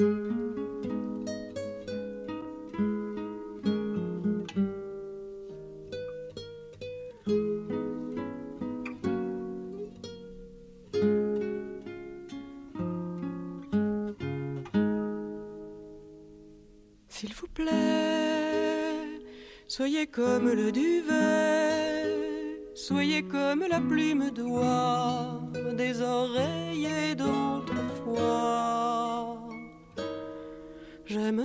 S'il vous plaît, soyez comme le duvet, soyez comme la plume d'oie des oreillers d'autrefois. J'aimerais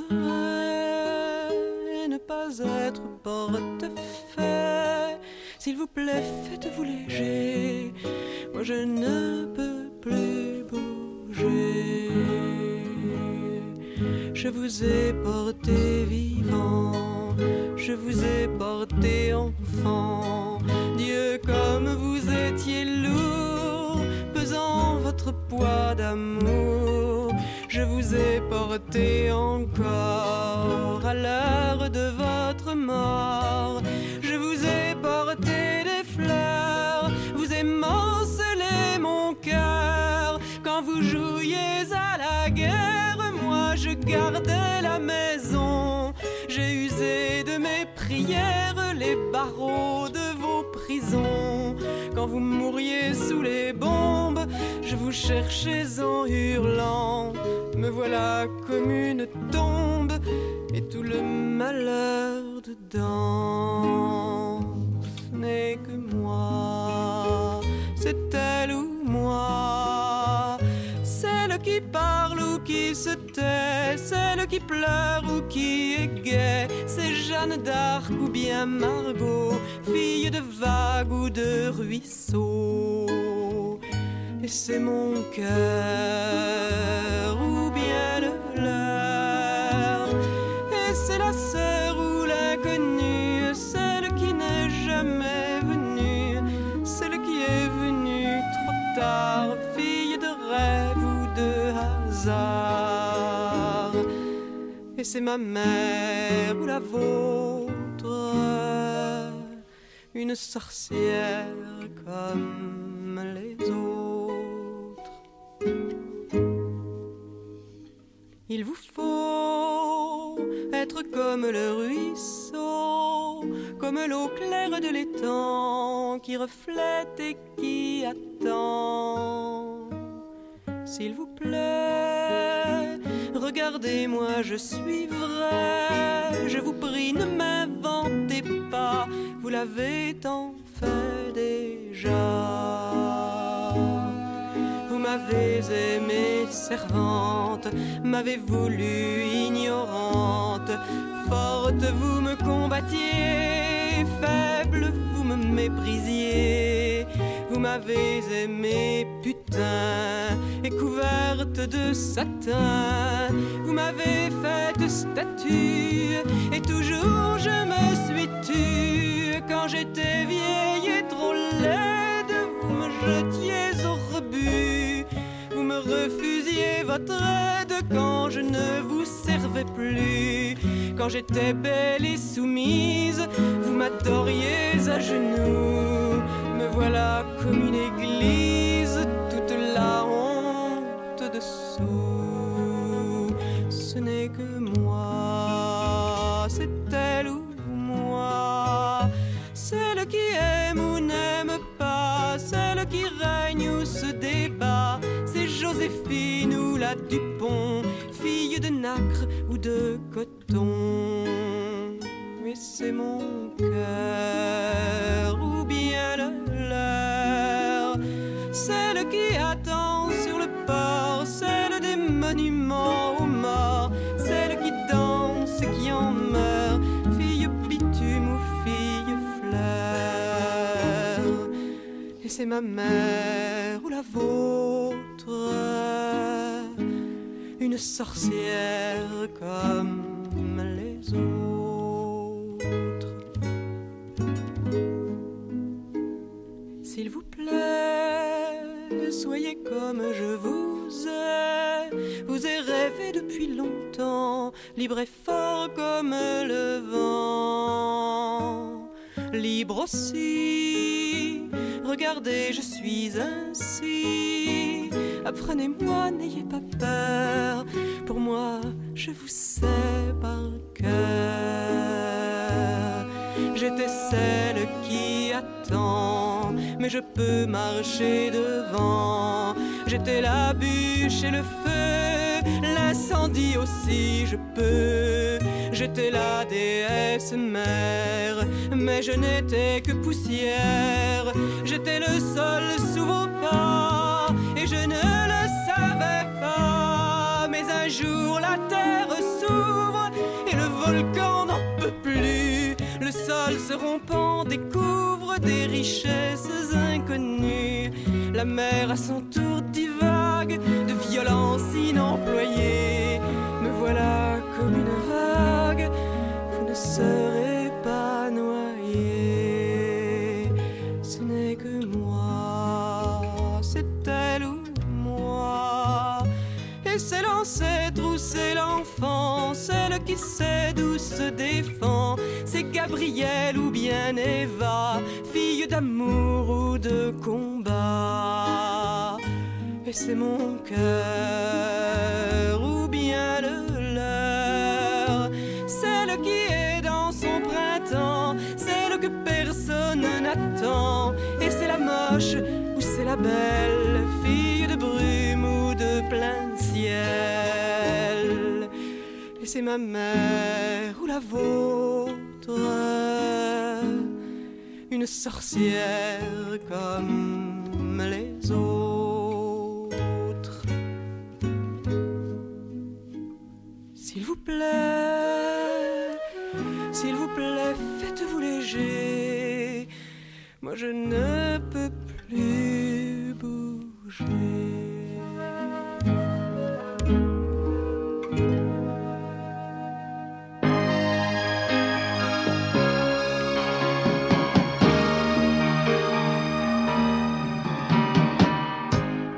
ne pas être porte-fait. S'il vous plaît, faites-vous léger. Moi, je ne peux plus bouger. Je vous ai porté vivant, je vous ai porté enfant. Dieu, comme vous étiez lourd, pesant votre poids d'amour. Je vous ai porté encore à l'heure de votre mort. Je vous ai porté des fleurs, vous émancelez mon cœur quand vous jouiez à la guerre. Moi, je gardais la maison. J'ai usé de mes prières les barreaux de vos prisons. Quand vous mouriez sous les bombes, je vous cherchais en hurlant. Me voilà comme une tombe et tout le malheur dedans. Ce n'est que moi, c'est elle ou moi. Celle qui parle ou qui se tait, celle qui pleure ou qui est gaie, c'est Jeanne d'Arc ou bien Margot, fille de vague ou de ruisseau. Et c'est mon cœur ou bien le leur, et c'est la sœur ou l'inconnue, celle qui n'est jamais venue, celle qui est venue trop tard, fille de rêve ou de hasard. Et c'est ma mère ou la vôtre, une sorcière comme Il vous faut être comme le ruisseau, comme l'eau claire de l'étang qui reflète et qui attend. S'il vous plaît, regardez-moi, je suis vrai. Je vous prie, ne m'inventez pas, vous l'avez tant fait déjà. M'avez aimée servante, m'avez voulu ignorante. Forte, vous me combattiez, faible, vous me méprisiez. Vous m'avez aimée putain et couverte de satin. Vous m'avez faite statue et toujours je me suis tue. Quand j'étais vieille et trop laide, vous me jetiez au rebut. Me refusiez votre aide quand je ne vous servais plus. Quand j'étais belle et soumise, vous m'adoriez à genoux. Me voilà comme une église, toute la honte dessous. Ce n'est que moi, fille de nacre ou de coton. Mais c'est mon cœur ou bien le leur. Celle qui attend sur le port, celle des monuments aux morts, celle qui danse et qui en meurt, fille bitume ou fille fleur. Et c'est ma mère ou la vôtre, une sorcière comme les autres. S'il vous plaît, soyez comme je vous ai. Vous ai rêvé depuis longtemps, libre et fort comme le vent. Libre aussi, regardez, je suis ainsi. Apprenez-moi, n'ayez pas peur. Pour moi, je vous sais par cœur. J'étais celle qui attend, mais je peux marcher devant. J'étais la bûche et le feu, l'incendie aussi je peux. J'étais la déesse mère, mais je n'étais que poussière. J'étais le sol sous vos pas, et je ne le savais pas. Mais un jour la terre s'ouvre et le volcan n'en peut plus. Le sol se rompant découvre des richesses inconnues. La mer à son tour de violence inemployée. Me voilà comme une vague, vous ne serez pas noyé. Ce n'est que moi, c'est elle ou moi. Et c'est l'ancêtre ou c'est l'enfant, celle qui sait d'où se défend. C'est Gabrielle ou bien Eva, fille d'amour ou de combat. C'est mon cœur ou bien le leur, celle qui est dans son printemps, celle que personne n'attend. Et c'est la moche ou c'est la belle, fille de brume ou de plein ciel. Et c'est ma mère ou la vôtre, une sorcière comme les autres. S'il vous plaît, faites-vous léger. Moi je ne peux plus bouger.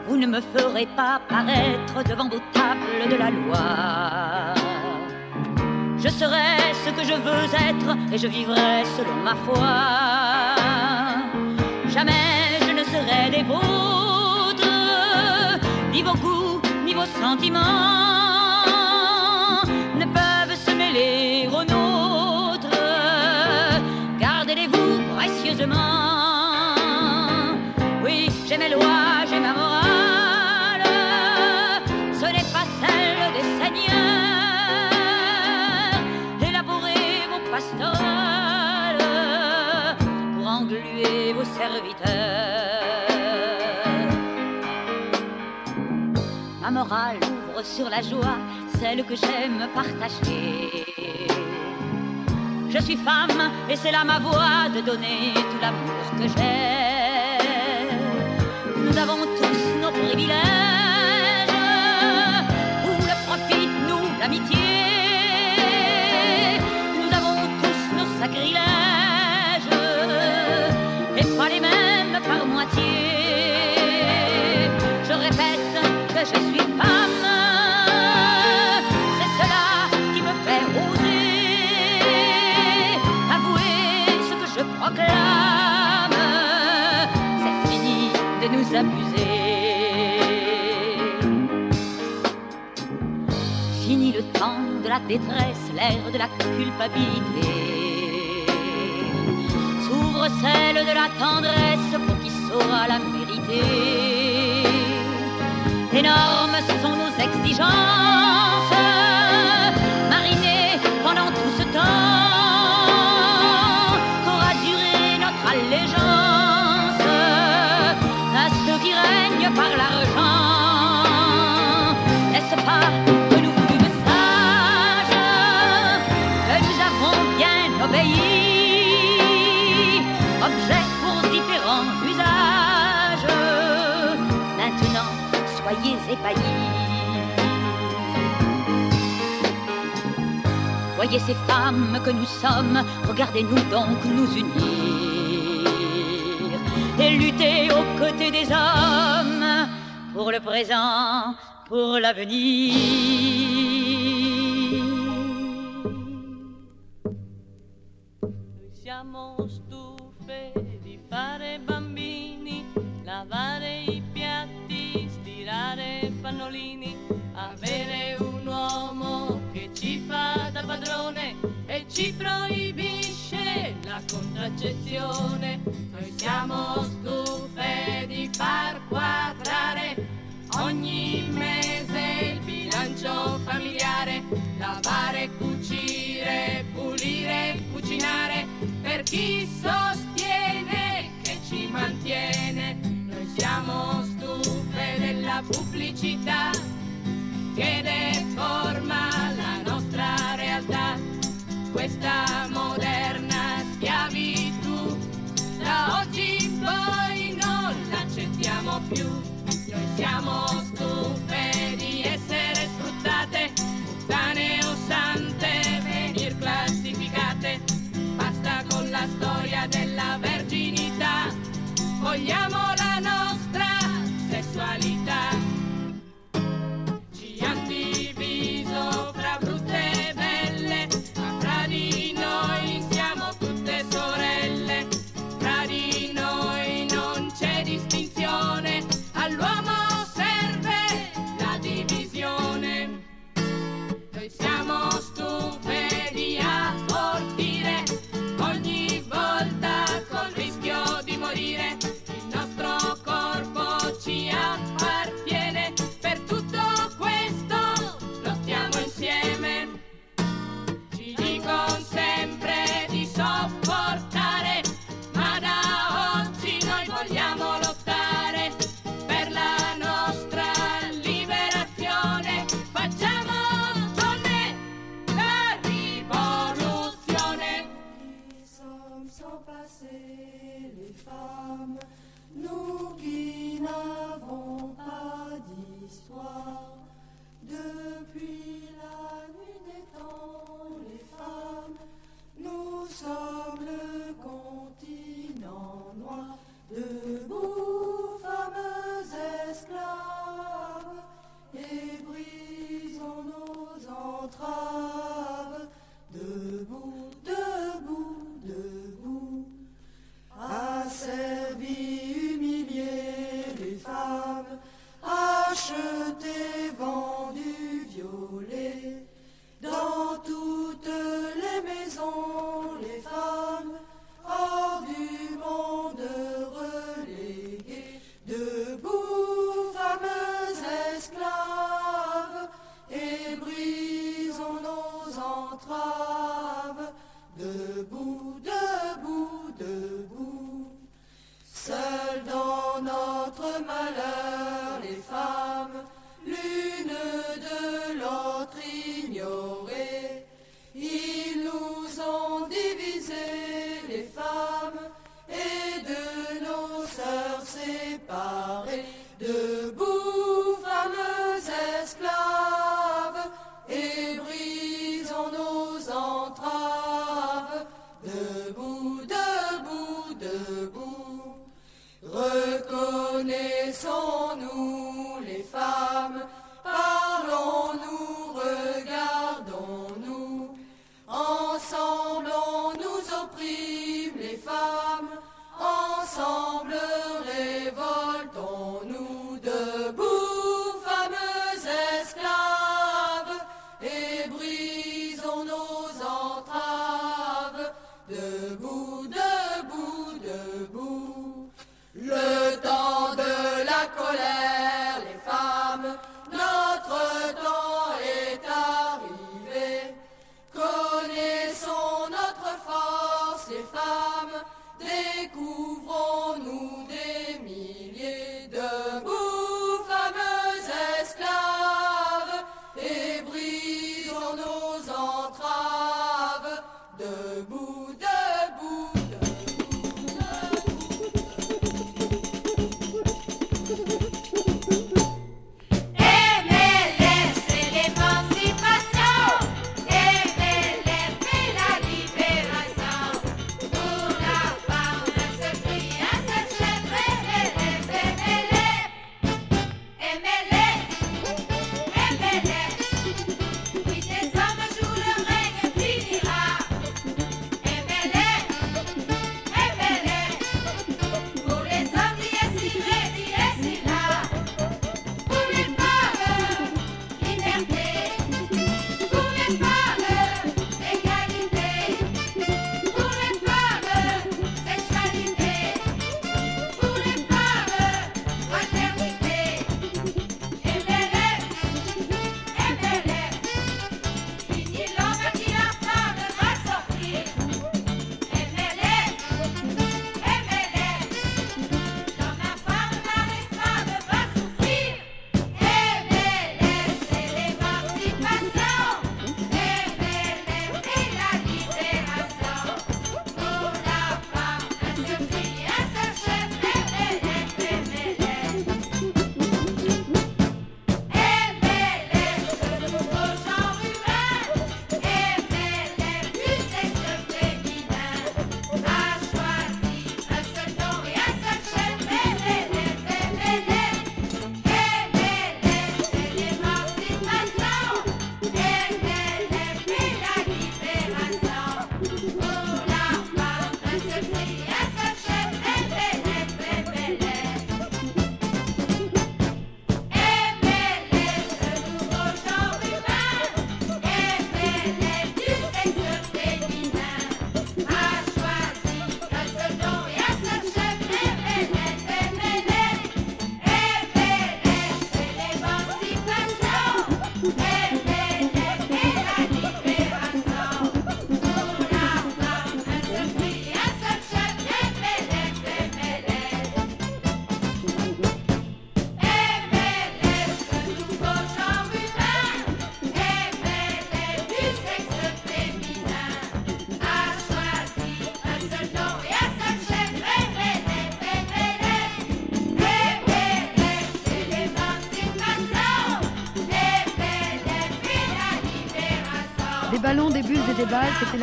Vous ne me ferez pas paraître devant vos tables de la loi. Et je vivrai selon ma foi. Jamais je ne serai des vôtres, ni vos goûts, ni vos sentiments morale sur la joie, celle que j'aime partager. Je suis femme et c'est là ma voix de donner tout l'amour que j'ai. Nous avons tous nos privilèges, vous le profit, nous l'amitié. Nous avons tous nos sacrilèges et pas les mêmes par moitié. Je répète je suis femme, c'est cela qui me fait oser avouer ce que je proclame. C'est fini de nous abuser. Fini le temps de la détresse, l'ère de la culpabilité. S'ouvre celle de la tendresse pour qui saura la mériter. Énormes sont nos exigences, Voyez ces femmes que nous sommes, regardez-nous donc nous unir et lutter aux côtés des hommes pour le présent, pour l'avenir. Proibisce la contraccezione. Noi siamo stufe di far quadrare ogni mese il bilancio familiare, lavare, cucire, pulire, cucinare per chi sostiene che ci mantiene. Noi siamo stufe della pubblicità che deforma questa moderna schiavitù. Da oggi in poi non l'accettiamo più, noi siamo stufe di essere sfruttate, puttane o sante, venir classificate, basta con la storia della verginità, vogliamo sommes le continent noir de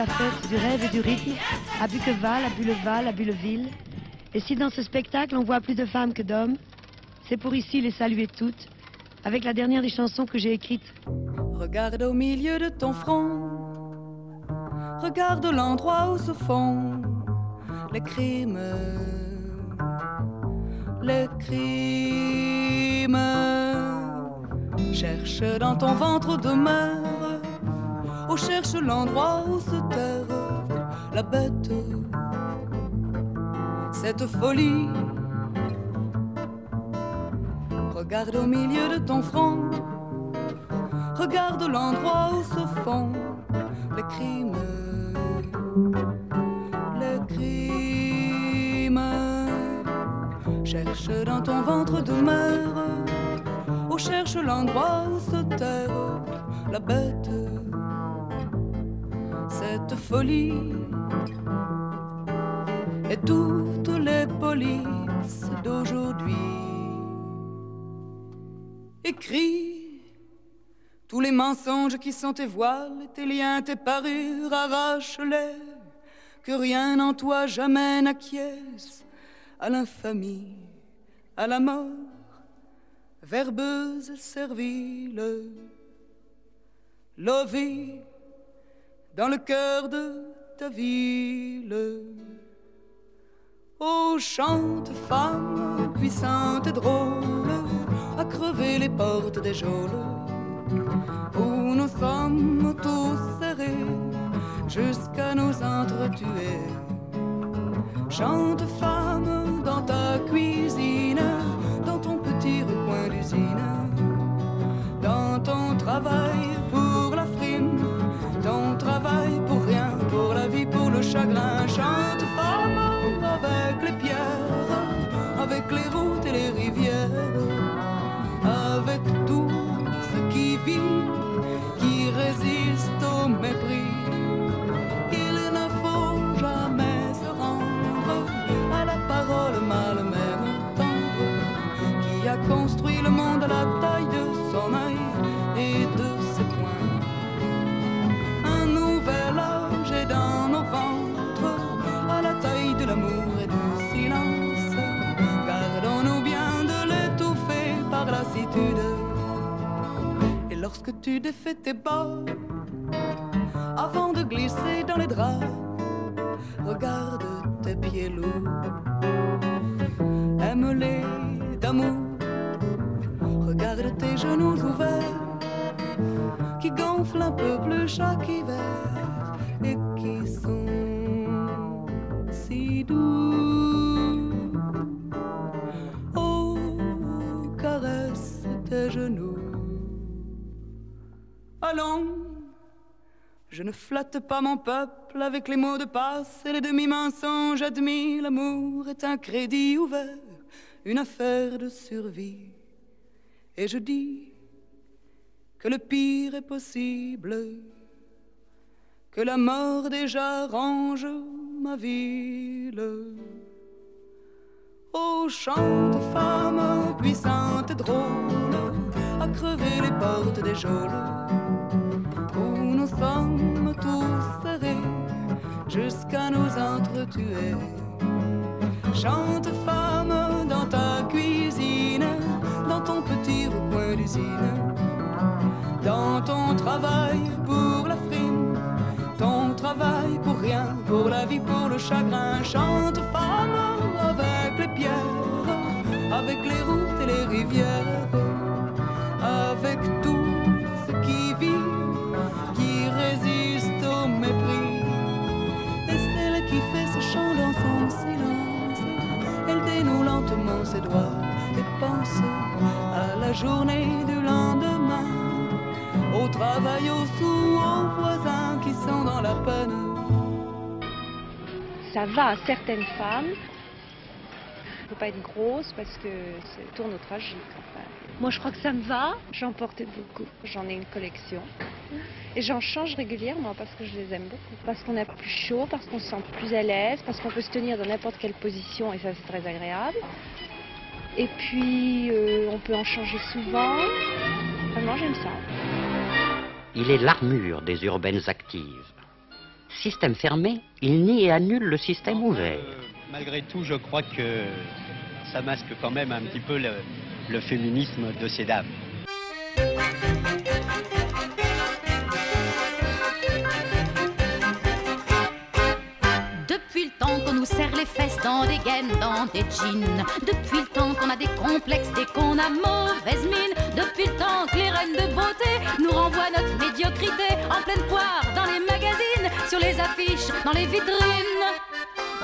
la fête du rêve et du rythme, à Buqueval, à Bulleval, à Bulleville. Et si dans ce spectacle on voit plus de femmes que d'hommes, c'est pour ici les saluer toutes, avec la dernière des chansons que j'ai écrites. Regarde au milieu de ton front, regarde l'endroit où se font les crimes, les crimes. Cherche dans ton ventre de ou cherche l'endroit où se terre la bête, cette folie. Regarde au milieu de ton front, regarde l'endroit où se font les crimes, les crimes. Cherche dans ton ventre de mer, ou cherche l'endroit où se terre la bête, cette folie. Et toutes les polices d'aujourd'hui écrit tous les mensonges qui sont tes voiles, tes liens, tes parures, arrache-les, que rien en toi jamais n'acquiesce à l'infamie, à la mort, verbeuse servile. Lovée dans le cœur de ta ville. Ô chante femme puissante et drôle, à crever les portes des geôles, où nous sommes tous serrés jusqu'à nous entretuer. Chante femme dans ta cuisine, dans ton petit recoin d'usine, dans ton travail chagrin. Chante femme avec les pierres, avec les routes et les rivières, avec tout ce qui vit, qui résiste au mépris. Il ne faut jamais se rendre à la parole mal tendre qui a construit le monde à la taille de lorsque tu défais tes bas, avant de glisser dans les draps, regarde tes pieds lourds. Aime-les d'amour. Regarde tes genoux ouverts qui gonflent un peu plus chaque hiver Je ne flatte pas mon peuple avec les mots de passe et les demi-mensonges admis. L'amour est un crédit ouvert, une affaire de survie. Et je dis que le pire est possible, que la mort déjà range ma ville. Ô chante femme puissante et drôle, à crever les portes des geôles, sommes tous serrés jusqu'à nous entretuer. Chante femme dans ta cuisine, dans ton petit recoin d'usine, dans ton travail pour la frime, ton travail pour rien, pour la vie, pour le chagrin. Chante femme avec les pierres, avec les routes et les rivières, ses et pense à la journée du lendemain, au travail, aux sous, aux voisins qui sont dans la peine. Ça va à certaines femmes. Il ne faut pas être grosse parce que c'est tourne au tragique. Moi, je crois que ça me va. J'en porte beaucoup. J'en ai une collection. Et j'en change régulièrement parce que je les aime beaucoup. Parce qu'on a plus chaud, parce qu'on se sent plus à l'aise, parce qu'on peut se tenir dans n'importe quelle position et ça, c'est très agréable. Et puis, euh, on peut en changer souvent. Vraiment, j'aime ça. il est l'armure des urbaines actives. Système fermé, il nie et annule le système ouvert. Euh, malgré tout, je crois que ça masque quand même un petit peu le, le féminisme de ces dames. Depuis le temps qu'on nous serre les fesses dans des gaines, dans des jeans. Depuis le temps qu'on a des complexes dès qu'on a mauvaise mine. Depuis le temps que les reines de beauté nous renvoient notre médiocrité en pleine poire dans les magazines, sur les affiches, dans les vitrines.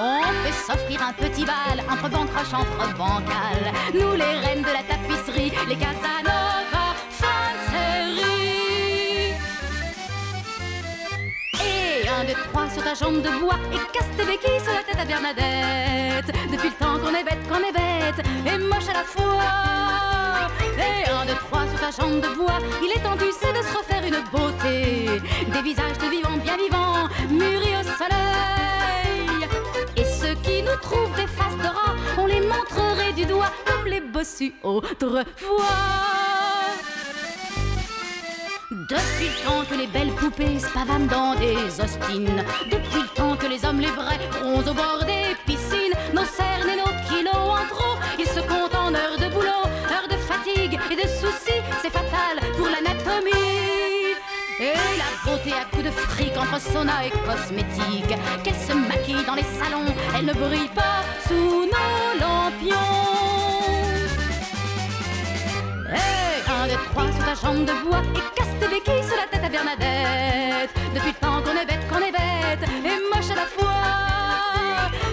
On peut s'offrir un petit bal entre bancroche, entre bancal. Nous les reines de la tapisserie, les Casanova, fin de série. Et un, deux, trois sur ta jambe de bois et casse tes béquilles sur la tête à Bernadette. Depuis le temps qu'on est bête, qu'on est bête et moche à la fois. Et un, deux, trois sur ta jambe de bois, il est tu sais, de se refaire une beauté. Des visages de vivants, bien vivants, mûris au soleil. Trouvent des faces de on les montrerait du doigt comme les bossus autrefois. Depuis le temps que les belles poupées se pavanent dans des ostines, depuis le temps que les hommes les vrais bronzent au bord des piscines, nos cernes et nos kilos en trop, Et la beauté à coups de fric entre sauna et cosmétique, qu'elle se maquille dans les salons, elle ne brille pas sous nos lampions. Hey, un, deux, trois sur ta jambe de bois et casse tes béquilles sur la tête à Bernadette. Depuis le temps qu'on est bête, qu'on est bête et moche à la fois.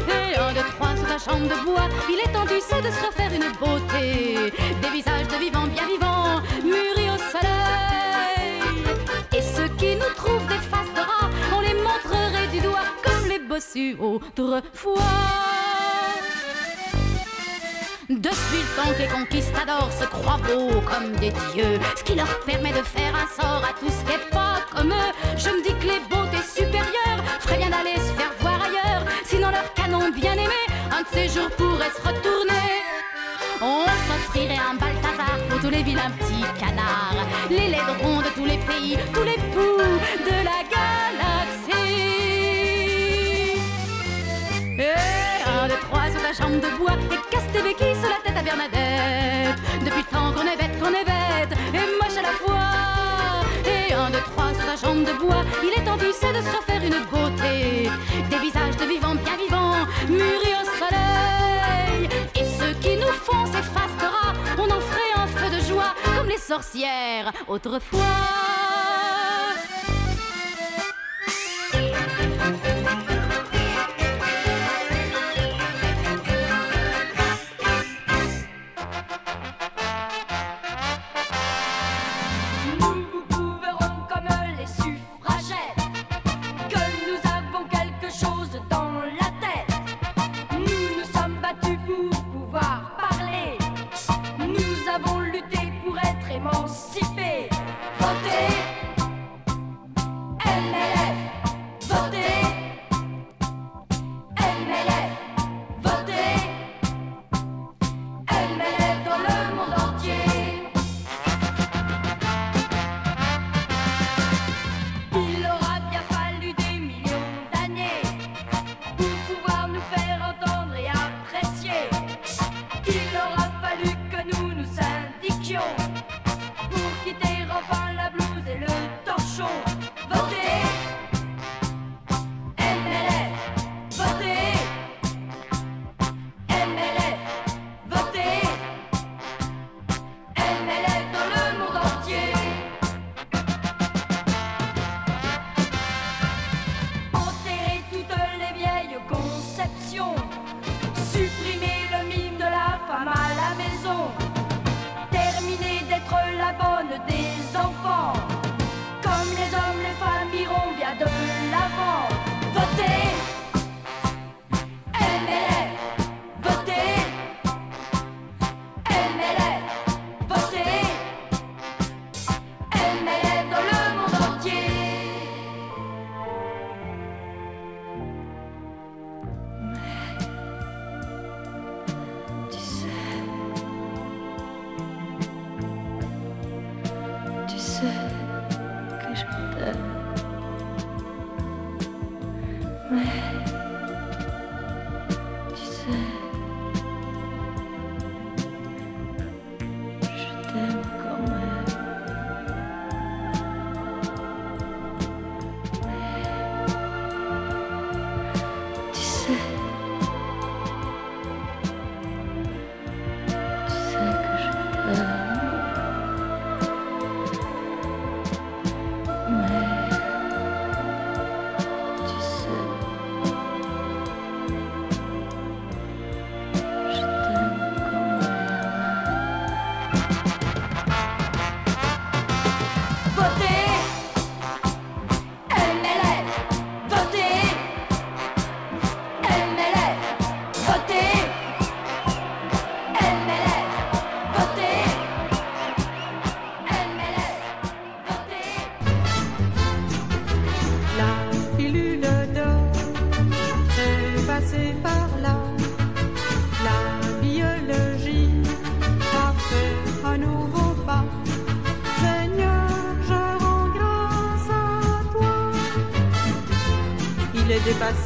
Et un, deux, trois sur ta jambe de bois, il est temps, tu sais, de se refaire une beauté. Des visages de vivants, bien vivants, autrefois. Depuis le temps que les conquistadors se croient beaux comme des dieux, ce qui leur permet de faire un sort à tout ce qui est pas comme eux. Je me dis que les beautés supérieures feraient bien d'aller se faire voir ailleurs, sinon leur canon bien aimé, un de ces jours pourrait se retourner. On s'offrirait un Balthazar pour tous les vilains petits canards, les laiderons de tous les pays, tous les poux de la galaxie. Ta jambe de bois et casse tes béquilles sur la tête à Bernadette. Depuis le temps qu'on est bête, qu'on est bête et moche à la fois. Et un, deux, trois sur ta jambe de bois, il est temps, de se refaire une beauté. Des visages de vivants, bien vivants, mûris au soleil. Et ceux qui nous font ces on en ferait un feu de joie comme les sorcières autrefois. roteiro.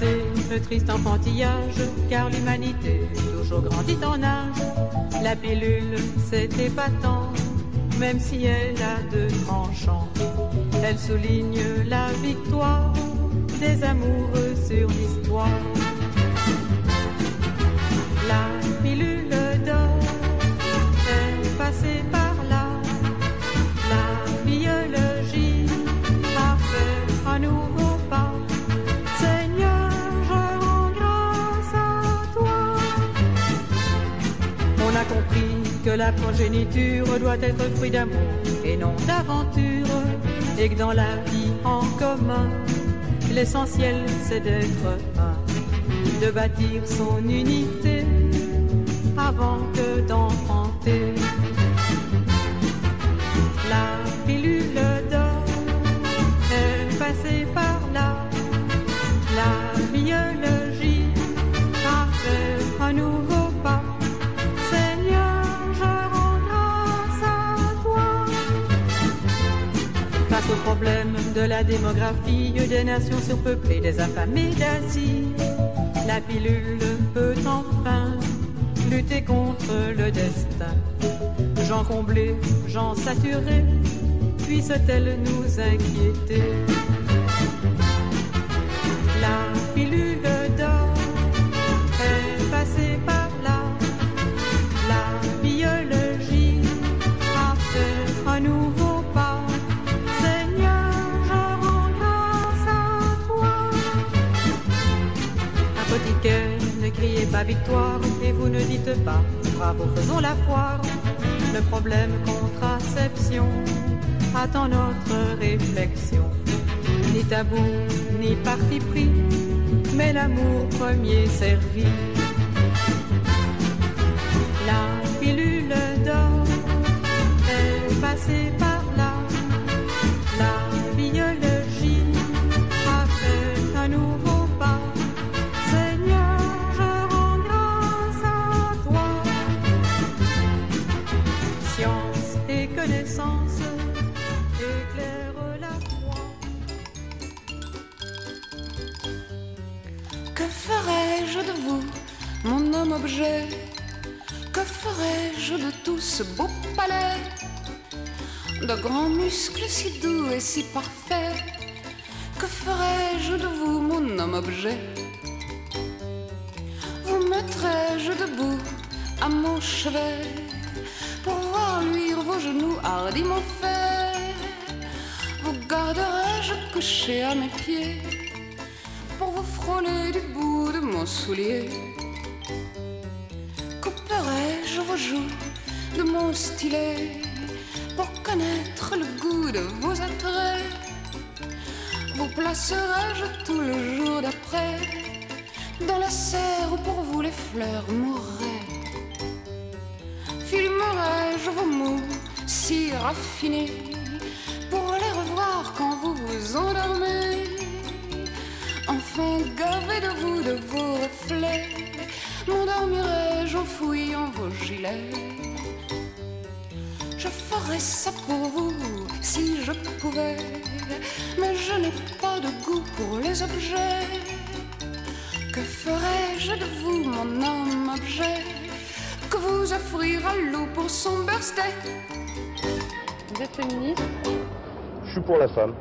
Est dépassé, le triste enfantillage, car l'humanité toujours grandit en âge. La pilule, c'est épatant, même si elle a de tranchants. Elle souligne la victoire des amoureux sur l'histoire. La progéniture doit être fruit d'amour et non d'aventure. Et que dans la vie en commun, l'essentiel c'est d'être un, de bâtir son unité démographie, des nations surpeuplées, des affamés d'Asie, la pilule peut enfin lutter contre le destin. Gens comblés, gens saturés, puisse-t-elle nous inquiéter? Pas victoire et vous ne dites pas bravo, faisons la foire. Le problème contraception attend notre réflexion. Ni tabou, ni parti pris, mais l'amour premier servi. Que ferais-je de tout ce beau palais? De grands muscles si doux et si parfaits. Que ferais-je de vous, mon homme objet? Vous mettrais-je debout à mon chevet Pour voir luire vos genoux hardiment faits? Vous garderais-je couché à mes pieds pour vous frôler du bout de mon soulier? Couperai-je vos joues de mon stylet pour connaître le goût de vos attraits. Vous placerai-je tout le jour d'après dans la serre où pour vous les fleurs mourraient. Filmerai-je vos mots si raffinés pour les revoir quand vous vous endormez? Enfin gavé de vous, de vos reflets, m'endormirai-je en fouillant vos gilets. Je ferais ça pour vous si je pouvais, mais je n'ai pas de goût pour les objets. Que ferais-je de vous, mon homme objet, que vous offrira loup pour son birthday? Vous êtes féministe? Je suis pour la femme.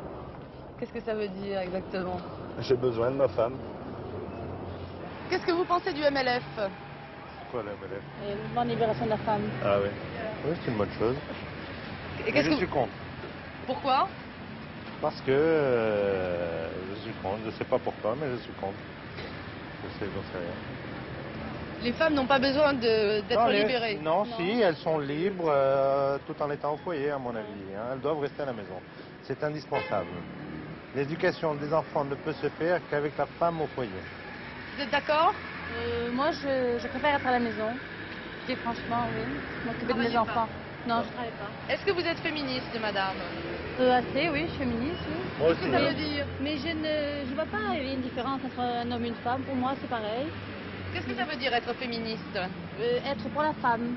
Qu'est-ce que ça veut dire exactement? J'ai besoin de ma femme. Qu'est-ce que vous pensez du MLF Quoi la MLF Le mouvement de libération de la femme. Ah oui. Oui, c'est une bonne chose. Et Mais je que suis contre. Pourquoi Parce que euh, je suis contre. Je ne sais pas pourquoi, mais je suis contre. Je sais, j'en sais rien. Les femmes n'ont pas besoin d'être les- libérées. Non, si, elles sont libres euh, tout en étant au foyer, à mon avis. hein. Elles doivent rester à la maison. C'est indispensable. L'éducation des enfants ne peut se faire qu'avec la femme au foyer. Vous êtes d'accord? Euh, moi, je, je préfère être à la maison. Et franchement, oui. M'occuper de mes pas. enfants. Non, je travaille pas. Est-ce que vous êtes féministe, madame? Euh, assez, oui, je suis féministe, oui. Moi Qu'est-ce que ça veut dire? Mais je ne je vois pas une différence entre un homme et une femme. Pour moi, c'est pareil. Qu'est-ce que ça veut dire être féministe? Euh, être pour la femme,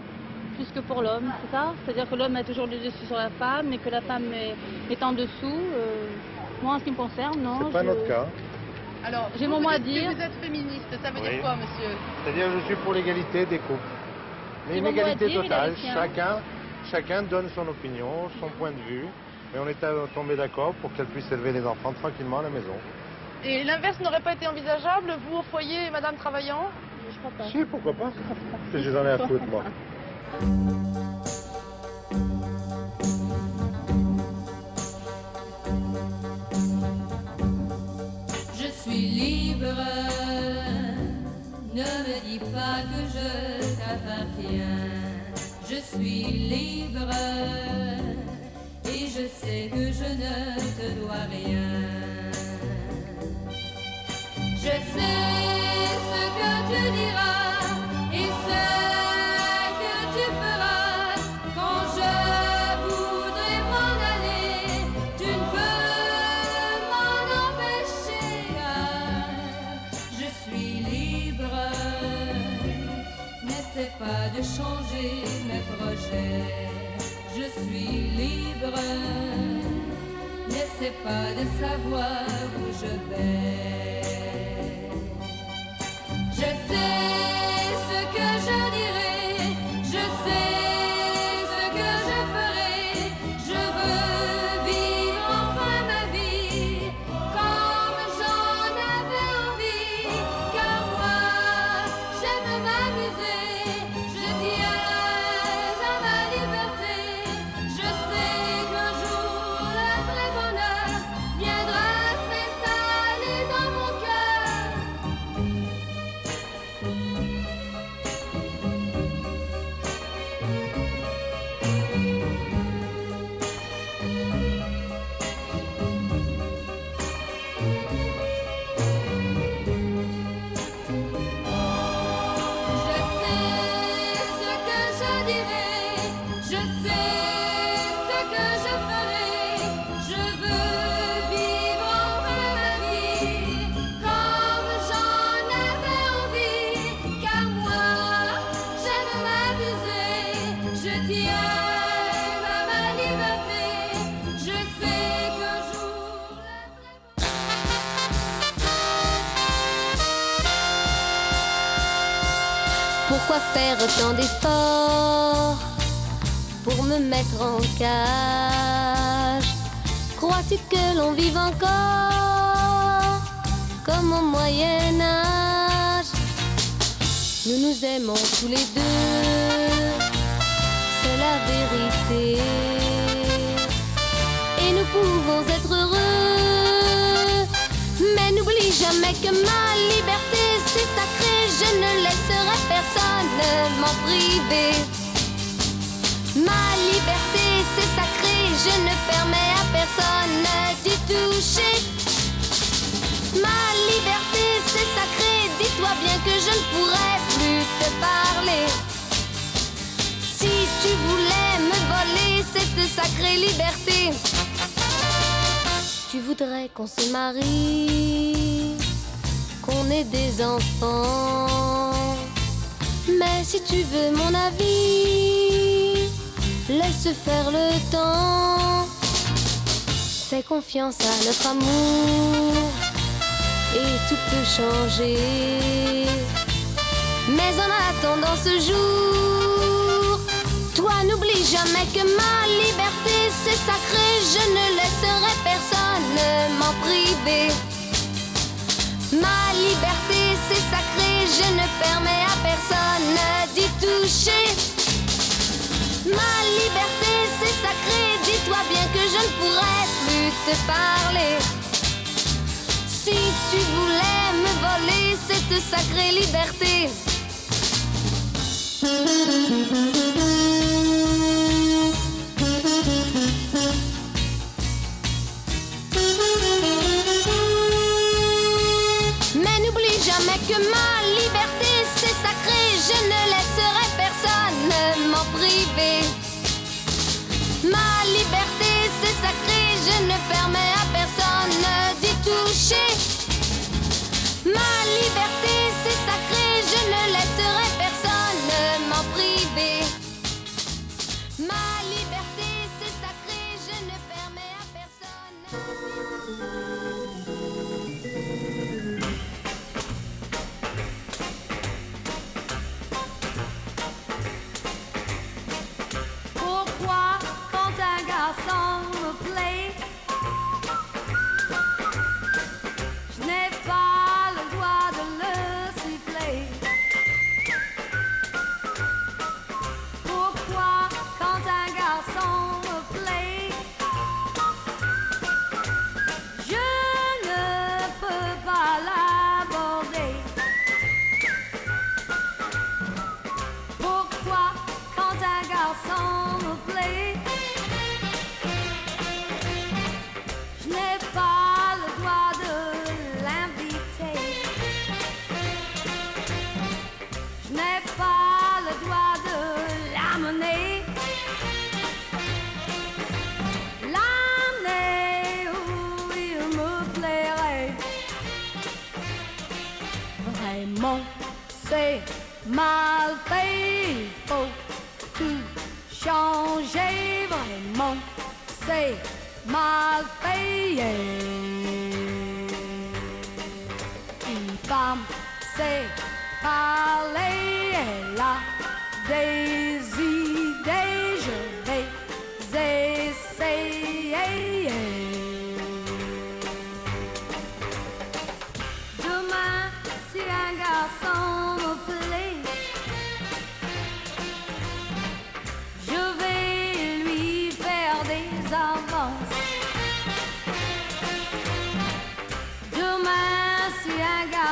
plus que pour l'homme, c'est ça? C'est-à-dire que l'homme a toujours le dessus sur la femme et que la femme est, est en dessous. Euh, moi, en ce qui me concerne, non. C'est pas je- notre cas. Alors, J'ai vous, mon mot à que dire. Vous êtes féministe, ça veut Oui. dire quoi, monsieur C'est-à-dire je suis pour l'égalité des couples. Mais une égalité dire, totale. Chacun, chacun donne son opinion, son point de vue. Et on est tombé d'accord pour qu'elle puisse élever les enfants tranquillement à la maison. Et l'inverse n'aurait pas été envisageable, vous au foyer et madame travaillant? Je crois pas. Si, pourquoi pas j'en ai à foutre, moi. ne me dis pas que je t'appartiens. Je suis libre et je sais que je ne te dois rien. Je sais ce que tu diras N'essaie pas de savoir où je vais. Faire autant d'efforts pour me mettre en cage. Crois-tu que l'on vive encore comme au Moyen Âge? Nous nous aimons tous les deux, c'est la vérité. Et nous pouvons être heureux, mais n'oublie jamais que ma liberté c'est sacré, je ne laisserai personne m'en priver. Ma liberté c'est sacré, je ne permets à personne d'y toucher. Ma liberté c'est sacré, dis-toi bien que je ne pourrai plus te parler. Si tu voulais me voler cette sacrée liberté, tu voudrais qu'on se marie, qu'on ait des enfants. Mais si tu veux mon avis, laisse faire le temps. Fais confiance à notre amour et tout peut changer. Mais en attendant ce jour, toi n'oublie jamais que ma liberté c'est sacré, je ne laisserai personne m'en priver. Ma liberté c'est sacré, je ne permets à personne d'y toucher. Ma liberté c'est sacré, dis-toi bien que je ne pourrai plus te parler. Si tu voulais me voler cette sacrée liberté. Ne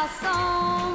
our song.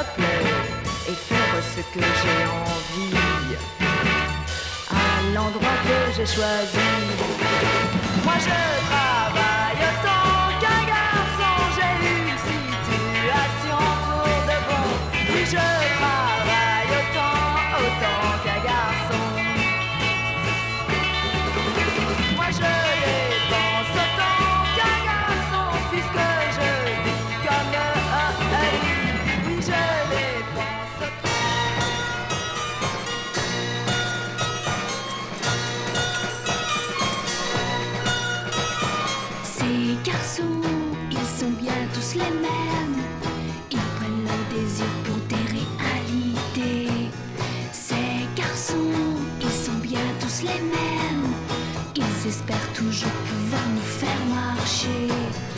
et faire ce que j'ai envie à l'endroit que j'ai choisi. Moi je travaille autant qu'un garçon, j'ai une situation pour de bon. Oui, je travaille. J'espère toujours pouvoir nous faire marcher.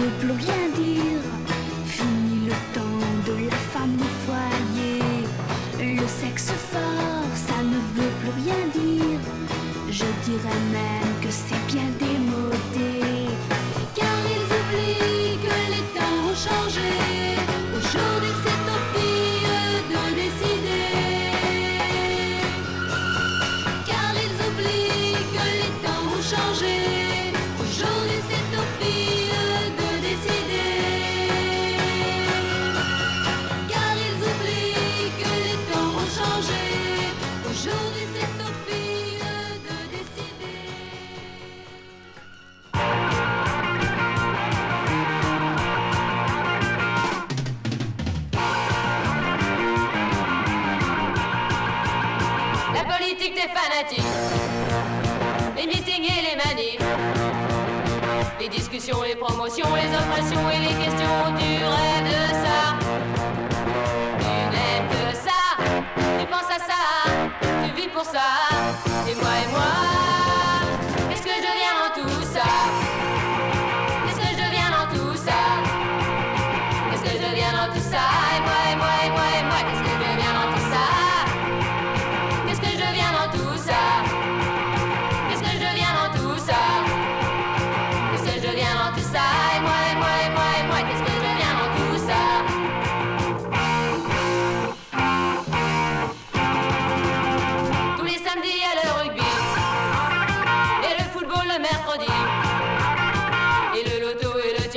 Plus rien.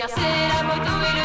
Tiercé, la moto et le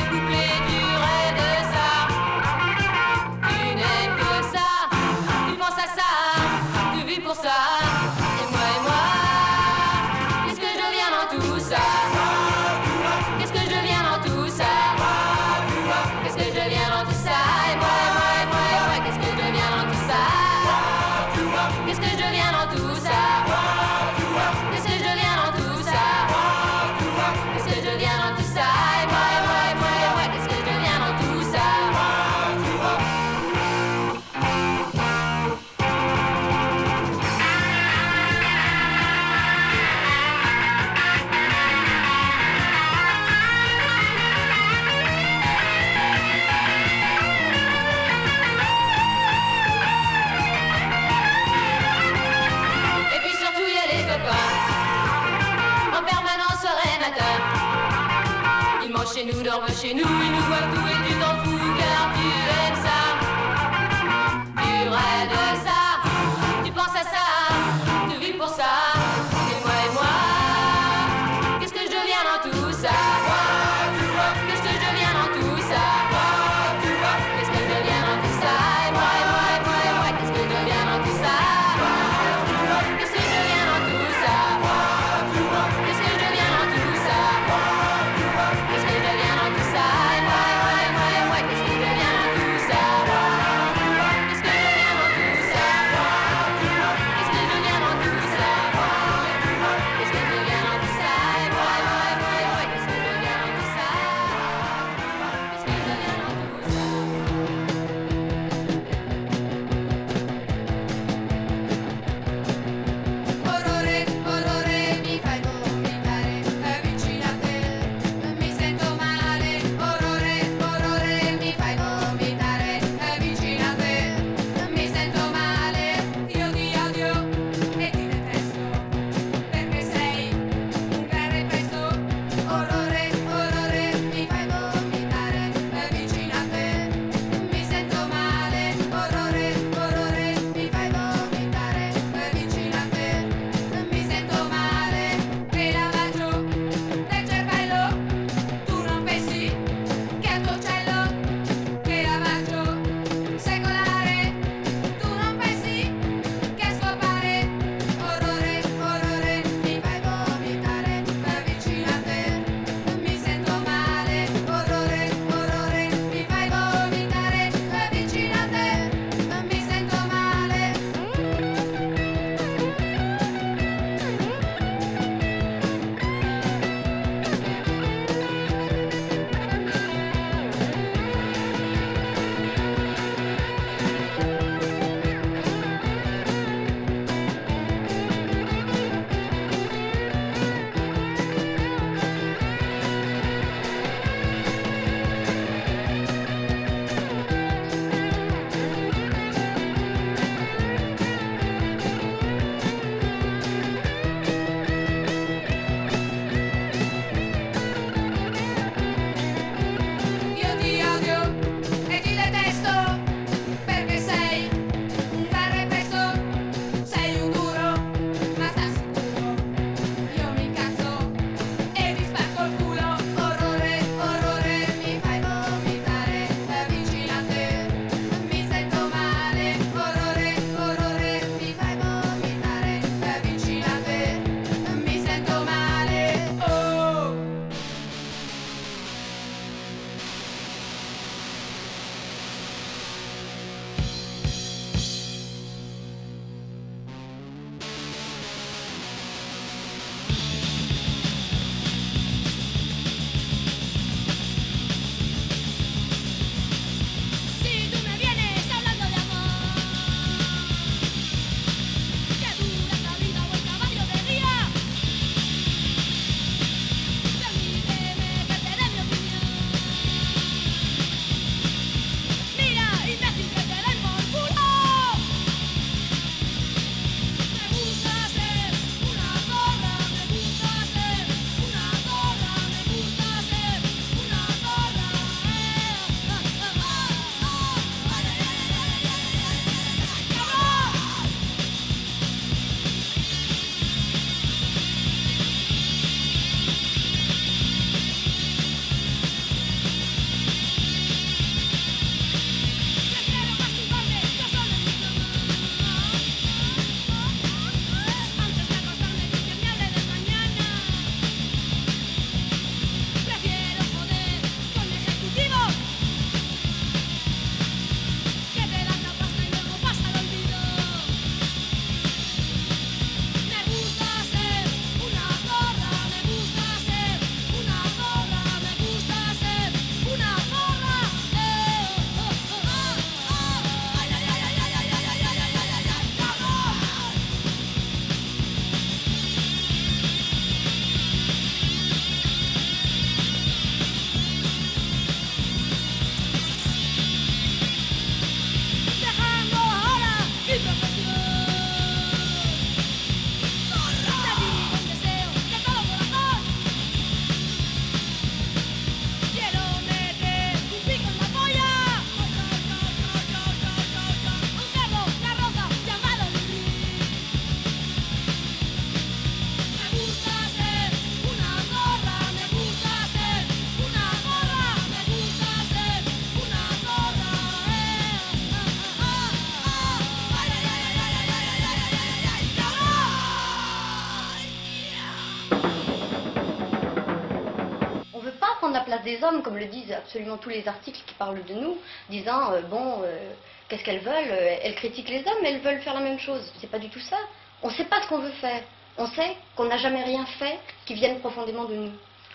disent absolument tous les articles qui parlent de nous, disant euh, bon, euh, qu'est-ce qu'elles veulent Euh, Elles critiquent les hommes, mais elles veulent faire la même chose. C'est pas du tout ça. On sait pas ce qu'on veut faire. On sait qu'on n'a jamais rien fait qui vienne profondément de nous.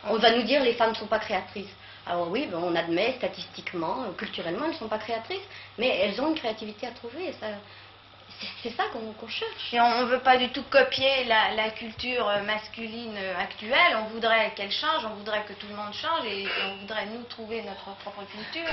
On va nous dire les femmes ne sont pas créatrices. Alors oui, ben, on admet statistiquement, culturellement, elles ne sont pas créatrices, mais elles ont une créativité à trouver. et ça- c'est- ça qu'on cherche. Et on ne veut pas du tout copier la, culture euh, masculine euh, actuelle. On voudrait qu'elle change, on voudrait que tout le monde change et on voudrait nous trouver notre propre culture.